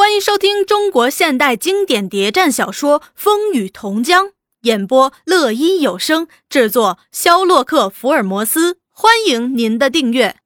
欢迎收听中国现代经典谍战小说《风雨同江》，演播乐一有声，制作肖洛克·福尔摩斯。欢迎您的订阅。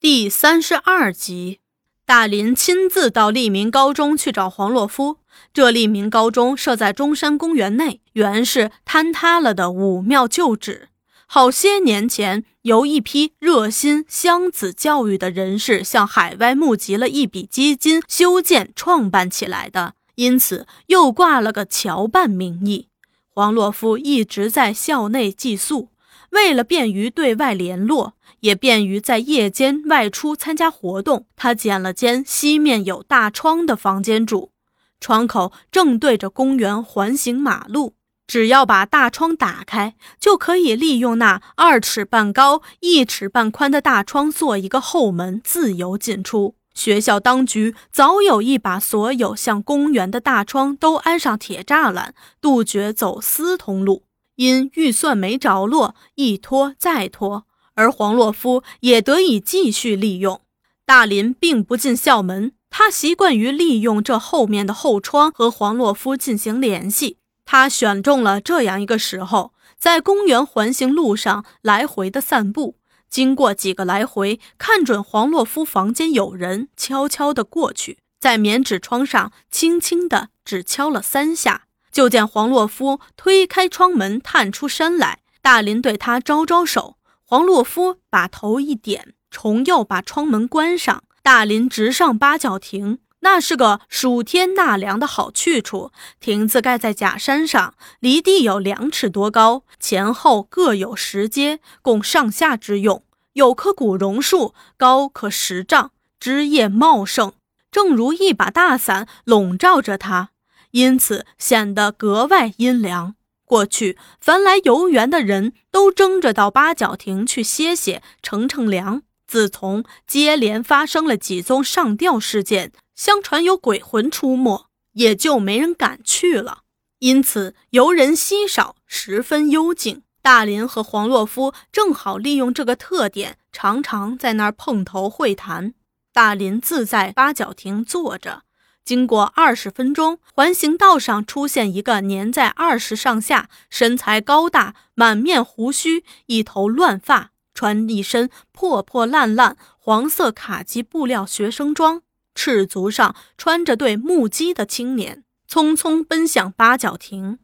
第三十二集，大林亲自到利民高中去找黄洛夫。这利民高中设在中山公园内，原是坍塌了的武庙旧址。好些年前，由一批热心乡子教育的人士向海外募集了一笔基金修建创办起来的，因此又挂了个侨办名义。黄洛夫一直在校内寄宿，为了便于对外联络，也便于在夜间外出参加活动，他捡了间西面有大窗的房间住，窗口正对着公园环形马路。只要把大窗打开，就可以利用那二尺半高、一尺半宽的大窗做一个后门，自由进出。学校当局早有意把所有向公园的大窗都安上铁栅栏，杜绝走私通路。因预算没着落，一拖再拖，而黄洛夫也得以继续利用。大林并不进校门，他习惯于利用这后面的后窗和黄洛夫进行联系。他选中了这样一个时候，在公园环形路上来回的散步。经过几个来回，看准黄洛夫房间有人，悄悄地过去，在棉纸窗上轻轻地只敲了三下，就见黄洛夫推开窗门，探出身来。大林对他招招手，黄洛夫把头一点，重又把窗门关上。大林直上八角亭。那是个暑天纳凉的好去处，亭子盖在假山上，离地有两尺多高，前后各有石阶，供上下之用。有棵古榕树，高可十丈，枝叶茂盛，正如一把大伞笼罩着它，因此显得格外阴凉。过去凡来游园的人都争着到八角亭去歇歇、乘乘凉。自从接连发生了几宗上吊事件，相传有鬼魂出没，也就没人敢去了。因此游人稀少，十分幽静。大林和黄洛夫正好利用这个特点，常常在那儿碰头会谈。大林自在八角亭坐着，经过二十分钟，环形道上出现一个年在二十上下、身材高大、满面胡须、一头乱发、穿一身破破烂烂黄色卡其布料学生装。赤足上穿着对木屐的青年匆匆奔向八角亭。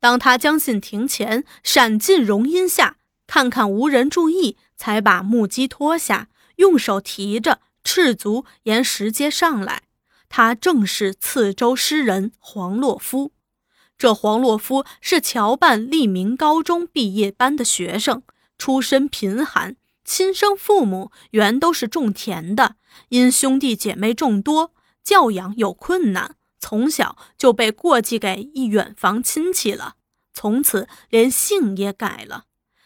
当他将近亭前，闪进榕荫下，看看无人注意，才把木屐脱下，用手提着，赤足沿石阶上来。他正是次州诗人黄洛夫。这黄洛夫是侨办利民高中毕业班的学生，出身贫寒。亲生父母原都是种田的，因兄弟姐妹众多，教养有困难，从小就被过继给一远房亲戚了。从此连姓也改了。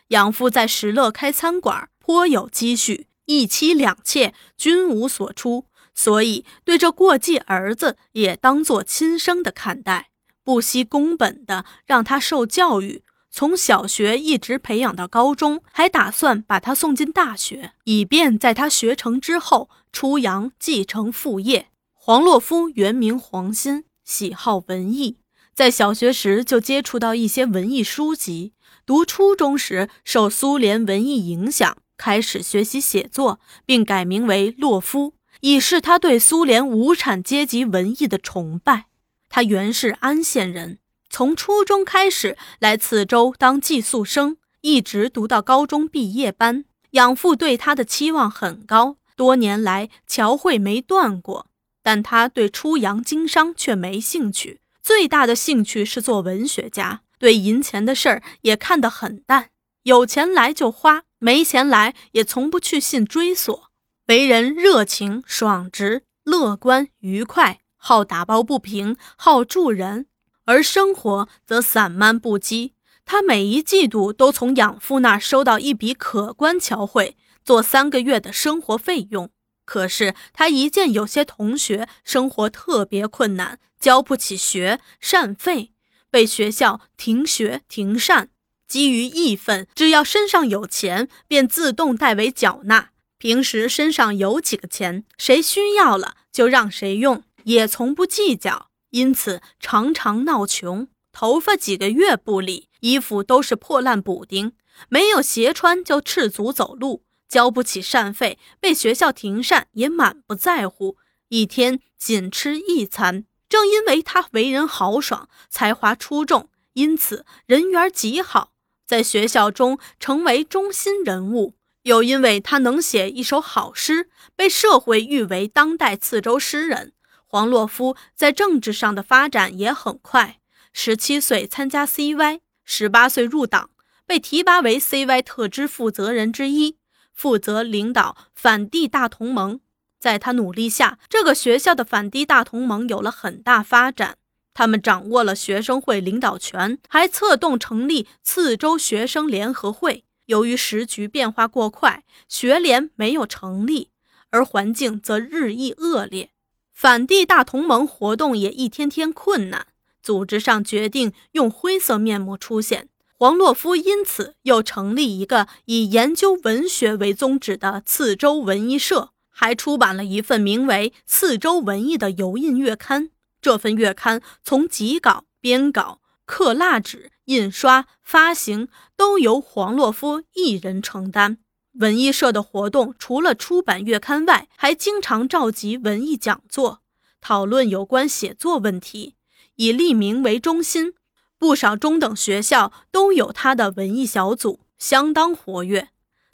养父在石勒开餐馆，颇有积蓄，一妻两妾均无所出，所以对这过继儿子也当作亲生的看待，不惜工本的让他受教育。从小学一直培养到高中，还打算把他送进大学，以便在他学成之后出洋继承父业。黄洛夫原名黄鑫，喜好文艺，在小学时就接触到一些文艺书籍。读初中时，受苏联文艺影响，开始学习写作，并改名为洛夫，以示他对苏联无产阶级文艺的崇拜。他原是安县人。从初中开始来次州当寄宿生，一直读到高中毕业班。养父对他的期望很高，多年来侨会没断过。但他对出洋经商却没兴趣，最大的兴趣是做文学家。对银钱的事儿也看得很淡，有钱来就花，没钱来也从不去信追索。为人热情爽直、乐观愉快，好打抱不平，好助人。而生活则散漫不羁，他每一季度都从养父那收到一笔可观侨汇，做三个月的生活费用。可是他一见有些同学生活特别困难，交不起学膳费，被学校停学停膳。基于义愤，只要身上有钱，便自动代为缴纳。平时身上有几个钱，谁需要了就让谁用。也从不计较，因此常常闹穷，头发几个月不理，衣服都是破烂补丁，没有鞋穿就赤足走路，交不起膳费，被学校停膳也满不在乎，一天仅吃一餐。正因为他为人豪爽，才华出众，因此人缘极好，在学校中成为中心人物。又因为他能写一首好诗，被社会誉为当代次州诗人。黄洛夫在政治上的发展也很快，十七岁参加 CY，十八岁入党，被提拔为 CY 特支负责人之一，负责领导反帝大同盟。在他努力下，这个学校的反帝大同盟有了很大发展。他们掌握了学生会领导权，还策动成立次州学生联合会。由于时局变化过快，学联没有成立，而环境则日益恶劣，反帝大同盟活动也一天天困难。组织上决定用灰色面目出现。黄洛夫因此又成立一个以研究文学为宗旨的次州文艺社。还出版了一份名为《次周文艺》的油印月刊。这份月刊从集稿、编稿、刻蜡纸、印刷、发行都由黄洛夫一人承担。文艺社的活动除了出版月刊外，还经常召集文艺讲座，讨论有关写作问题。以利民为中心，不少中等学校都有他的文艺小组，相当活跃。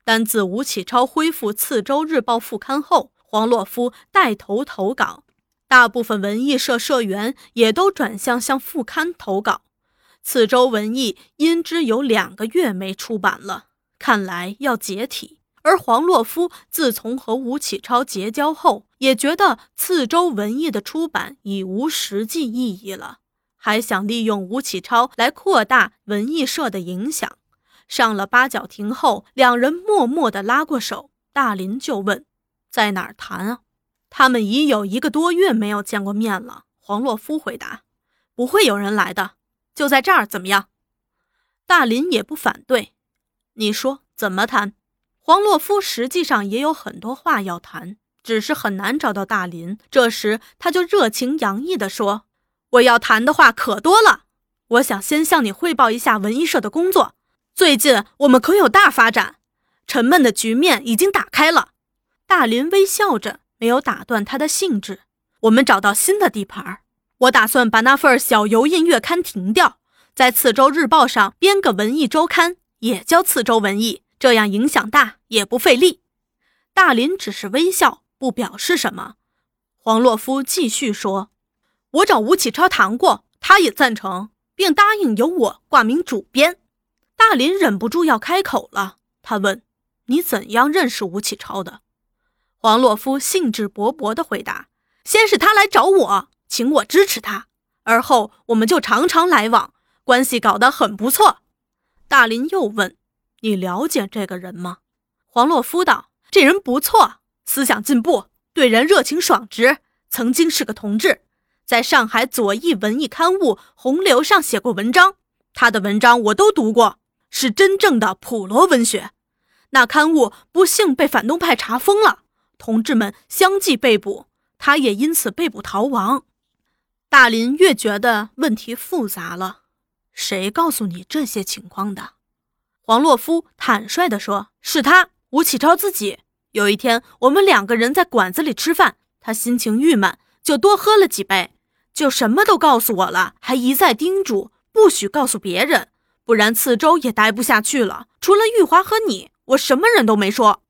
但自吴启超恢复《次州日报》副刊后，黄洛夫带头投稿，大部分文艺社社员也都转向向副刊投稿。次州文艺因之有两个月没出版了，看来要解体。而黄洛夫自从和吴启超结交后，也觉得次州文艺的出版已无实际意义了，还想利用吴启超来扩大文艺社的影响。上了八角亭后，两人默默地拉过手。大林就问：“在哪儿谈啊？”他们已有一个多月没有见过面了。黄洛夫回答：“不会有人来的，就在这儿，怎么样？”大林也不反对。你说怎么谈？黄洛夫实际上也有很多话要谈，只是很难找到大林。这时他就热情洋溢地说：“我要谈的话可多了，我想先向你汇报一下文艺社的工作。”最近我们可有大发展，沉闷的局面已经打开了。大林微笑着，没有打断他的兴致。我们找到新的地盘，我打算把那份小油印月刊停掉，在次州日报上编个文艺周刊，也叫次州文艺，这样影响大，也不费力。大林只是微笑，不表示什么。黄洛夫继续说：“我找吴启超谈过，他也赞成，并答应由我挂名主编。”大林忍不住要开口了，他问：“你怎样认识吴启超的？”黄洛夫兴致勃勃地回答：“先是他来找我，请我支持他，而后我们就常常来往，关系搞得很不错。”大林又问：“你了解这个人吗？”黄洛夫道：“这人不错，思想进步，对人热情爽直，曾经是个同志，在上海左翼文艺刊物《洪流》上写过文章，他的文章我都读过。”是真正的普罗文学。那刊物不幸被反动派查封了，同志们相继被捕，他也因此被捕逃亡。大林越觉得问题复杂了。谁告诉你这些情况的？黄洛夫坦率地说：“是他，吴启超自己。有一天，我们两个人在馆子里吃饭，他心情郁闷，就多喝了几杯，就什么都告诉我了，还一再叮嘱不许告诉别人。”不然，次州也待不下去了。除了玉华和你，我什么人都没说。